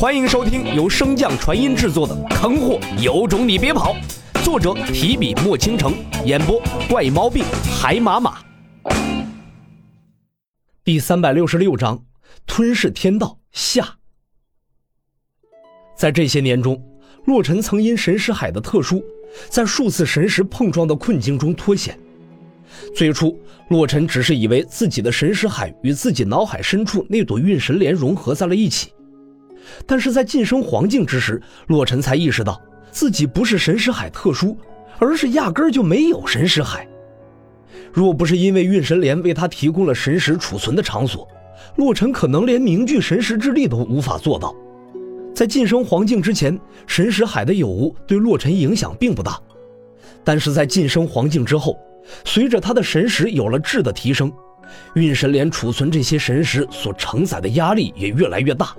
欢迎收听由升降传音制作的《坑货有种你别跑》，作者提笔墨倾城，演播怪猫病海马马。第三百六十六章：吞噬天道下。在这些年中，洛尘曾因神识海的特殊，在数次神识碰撞的困境中脱险。最初，洛尘只是以为自己的神识海与自己脑海深处那朵运神莲融合在了一起。但是在晋升黄境之时，洛尘才意识到自己不是神识海特殊，而是压根儿就没有神识海。若不是因为运神莲为他提供了神识储存的场所，洛尘可能连凝聚神识之力都无法做到。在晋升黄境之前，神识海的有无对洛尘影响并不大，但是在晋升黄境之后，随着他的神识有了质的提升，运神莲储存这些神识所承载的压力也越来越大。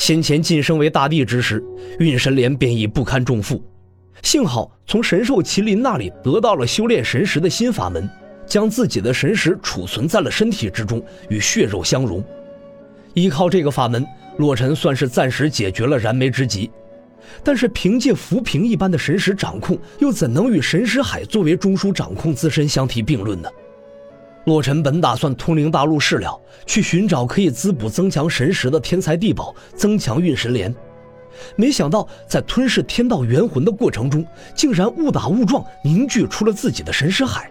先前晋升为大帝之时，运神莲便已不堪重负。幸好从神兽麒麟那里得到了修炼神识的新法门，将自己的神识储存在了身体之中，与血肉相融。依靠这个法门，洛尘算是暂时解决了燃眉之急。但是凭借浮萍一般的神识掌控，又怎能与神识海作为中枢掌控自身相提并论呢？洛尘本打算通灵大陆事了，去寻找可以滋补增强神识的天才地宝，增强运神莲。没想到在吞噬天道元魂的过程中，竟然误打误撞凝聚出了自己的神识海。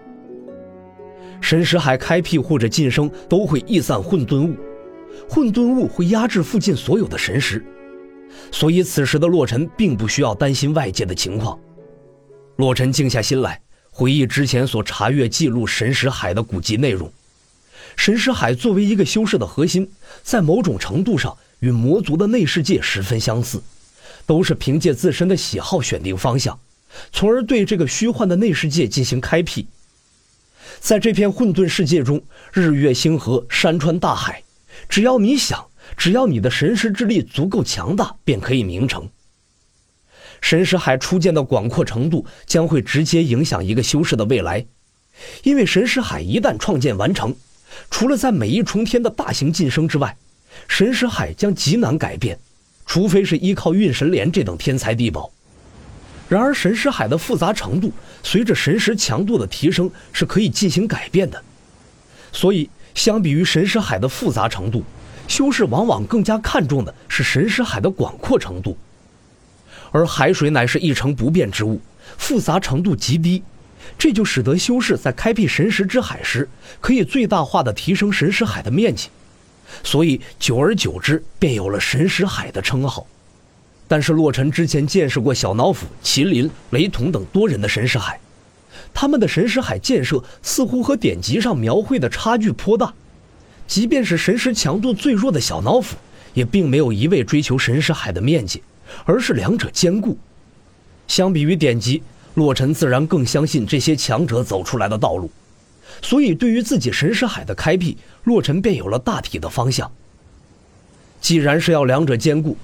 神识海开辟或者晋升都会逸散混沌物，混沌物会压制附近所有的神识，所以此时的洛尘并不需要担心外界的情况。洛尘静下心来。回忆之前所查阅记录神识海的古籍内容，神识海作为一个修士的核心，在某种程度上与魔族的内世界十分相似，都是凭借自身的喜好选定方向，从而对这个虚幻的内世界进行开辟。在这片混沌世界中，日月星河、山川大海，只要你想，只要你的神识之力足够强大，便可以名成。神识海初见的广阔程度将会直接影响一个修士的未来，因为神识海一旦创建完成，除了在每一重天的大型晋升之外，神识海将极难改变，除非是依靠运神莲这等天才地宝。然而，神识海的复杂程度随着神识强度的提升是可以进行改变的，所以相比于神识海的复杂程度，修士往往更加看重的是神识海的广阔程度。而海水乃是一成不变之物，复杂程度极低，这就使得修士在开辟神石之海时，可以最大化的提升神石海的面积，所以久而久之便有了神石海的称号。但是洛尘之前见识过小脑斧、麒麟、雷同等多人的神石海，他们的神石海建设似乎和典籍上描绘的差距颇大，即便是神石强度最弱的小脑斧，也并没有一味追求神石海的面积。而是两者兼顾。相比于典籍，洛尘自然更相信这些强者走出来的道路，所以对于自己神识海的开辟，洛尘便有了大体的方向。既然是要两者兼顾，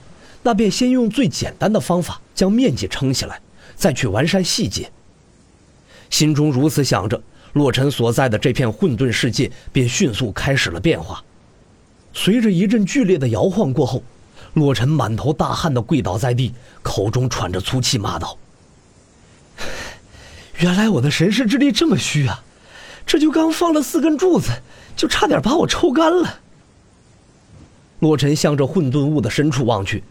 那便先用最简单的方法将面积撑起来，再去完善细节。心中如此想着，洛尘所在的这片混沌世界便迅速开始了变化。随着一阵剧烈的摇晃过后。洛尘满头大汗的跪倒在地，口中喘着粗气，骂道：“原来我的神识之力这么虚啊！这就刚放了四根柱子，就差点把我抽干了。”洛尘向着混沌雾的深处望去，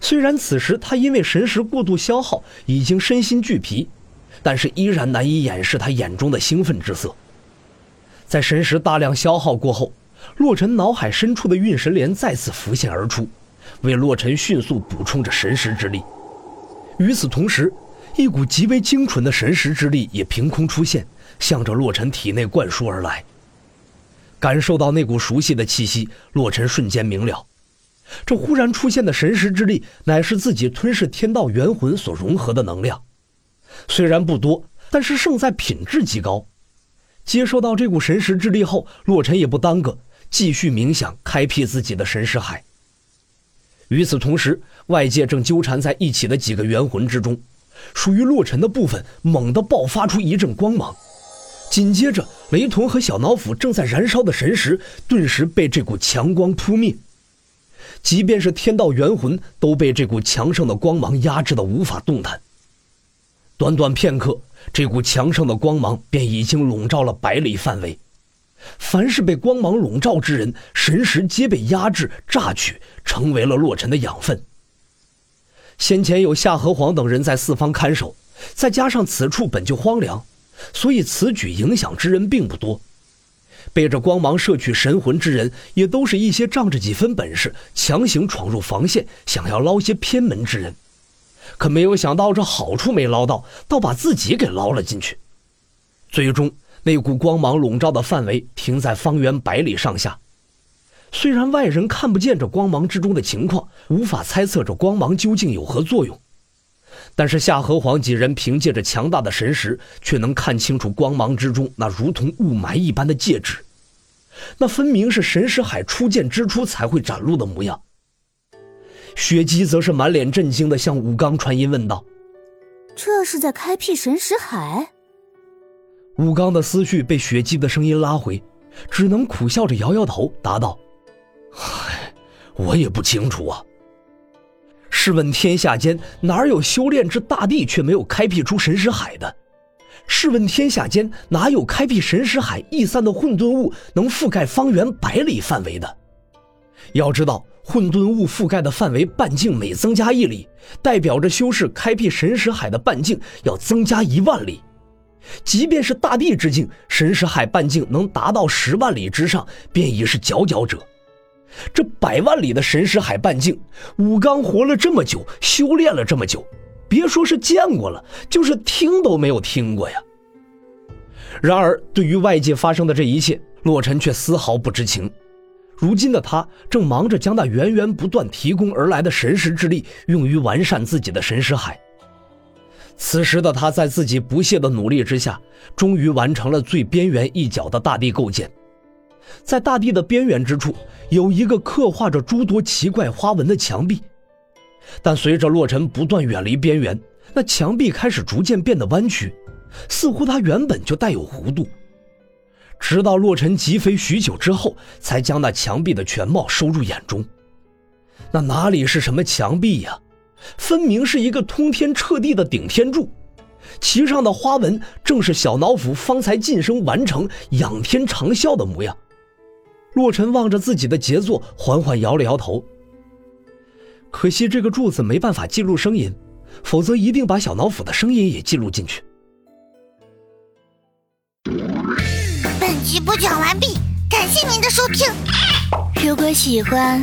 虽然此时他因为神识过度消耗，已经身心俱疲，但是依然难以掩饰他眼中的兴奋之色。在神识大量消耗过后，洛尘脑海深处的运神莲再次浮现而出。为洛尘迅速补充着神识之力，与此同时，一股极为精纯的神识之力也凭空出现，向着洛尘体内灌输而来。感受到那股熟悉的气息，洛尘瞬间明了，这忽然出现的神识之力，乃是自己吞噬天道元魂所融合的能量。虽然不多，但是胜在品质极高。接受到这股神识之力后，洛尘也不耽搁，继续冥想，开辟自己的神识海。与此同时，外界正纠缠在一起的几个元魂之中，属于洛尘的部分猛地爆发出一阵光芒，紧接着雷童和小脑斧正在燃烧的神识顿时被这股强光扑灭。即便是天道元魂都被这股强盛的光芒压制的无法动弹。短短片刻，这股强盛的光芒便已经笼罩了百里范围。凡是被光芒笼罩之人，神识皆被压制、榨取，成为了洛尘的养分。先前有夏河皇等人在四方看守，再加上此处本就荒凉，所以此举影响之人并不多。被这光芒摄取神魂之人，也都是一些仗着几分本事，强行闯入防线，想要捞些偏门之人。可没有想到，这好处没捞到，倒把自己给捞了进去。最终，那股光芒笼罩的范围停在方圆百里上下。虽然外人看不见这光芒之中的情况，无法猜测这光芒究竟有何作用，但是夏河皇几人凭借着强大的神识，却能看清楚光芒之中那如同雾霾一般的戒指。那分明是神识海初建之初才会展露的模样。雪姬则是满脸震惊地向武刚传音问道：“这是在开辟神识海？”武刚的思绪被雪姬的声音拉回，只能苦笑着摇摇头，答道。唉，我也不清楚啊。试问天下间哪有修炼至大地却没有开辟出神识海的？试问天下间哪有开辟神识海逸散的混沌物能覆盖方圆百里范围的？要知道，混沌物覆盖的范围半径每增加一里，代表着修士开辟神识海的半径要增加一万里。即便是大地之境，神识海半径能达到十万里之上，便已是佼佼者。这百万里的神识海半径，武刚活了这么久，修炼了这么久，别说是见过了，就是听都没有听过呀。然而，对于外界发生的这一切，洛尘却丝毫不知情。如今的他正忙着将那源源不断提供而来的神识之力用于完善自己的神识海。此时的他在自己不懈的努力之下，终于完成了最边缘一角的大地构建。在大地的边缘之处，有一个刻画着诸多奇怪花纹的墙壁，但随着洛尘不断远离边缘，那墙壁开始逐渐变得弯曲，似乎它原本就带有弧度。直到洛尘疾飞许久之后，才将那墙壁的全貌收入眼中。那哪里是什么墙壁呀？分明是一个通天彻地的顶天柱。其上的花纹正是小脑斧方才晋升完成仰天长啸的模样。洛尘望着自己的杰作，缓缓摇了摇头。可惜这个柱子没办法记录声音，否则一定把小脑斧的声音也记录进去。本集播讲完毕，感谢您的收听。如果喜欢，